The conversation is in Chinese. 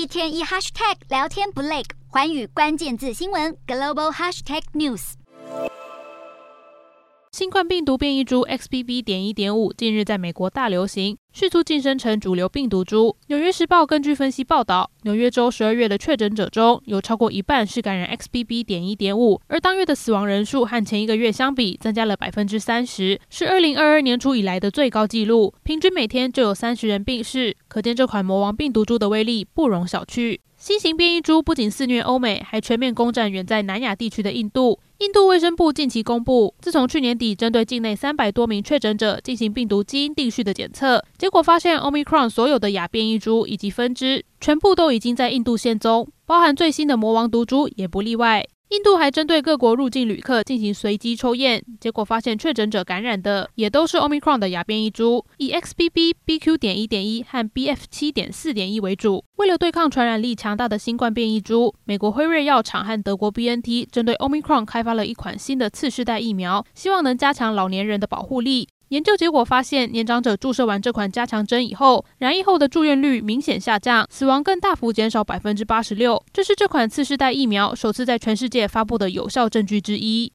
一天一 hashtag 聊天不累，环宇关键字新闻 global hashtag news。新冠病毒变异株 XBB. 点一点五近日在美国大流行，迅速晋升成主流病毒株。纽约时报根据分析报道，纽约州十二月的确诊者中有超过一半是感染 XBB. 点一点五，而当月的死亡人数和前一个月相比增加了百分之三十，是二零二二年初以来的最高纪录。平均每天就有三十人病逝，可见这款魔王病毒株的威力不容小觑。新型变异株不仅肆虐欧美，还全面攻占远在南亚地区的印度。印度卫生部近期公布，自从去年底针对境内三百多名确诊者进行病毒基因定序的检测，结果发现 Omicron 所有的亚变异株以及分支全部都已经在印度现踪，包含最新的魔王毒株也不例外。印度还针对各国入境旅客进行随机抽验，结果发现确诊者感染的也都是 Omicron 的亚变异株，以 XBB、BQ. 点一点一和 BF. 七点四点一为主。为了对抗传染力强大的新冠变异株，美国辉瑞药厂和德国 BNT 针对 Omicron 开发了一款新的次世代疫苗，希望能加强老年人的保护力。研究结果发现，年长者注射完这款加强针以后，染疫后的住院率明显下降，死亡更大幅减少百分之八十六。这是这款次世代疫苗首次在全世界发布的有效证据之一。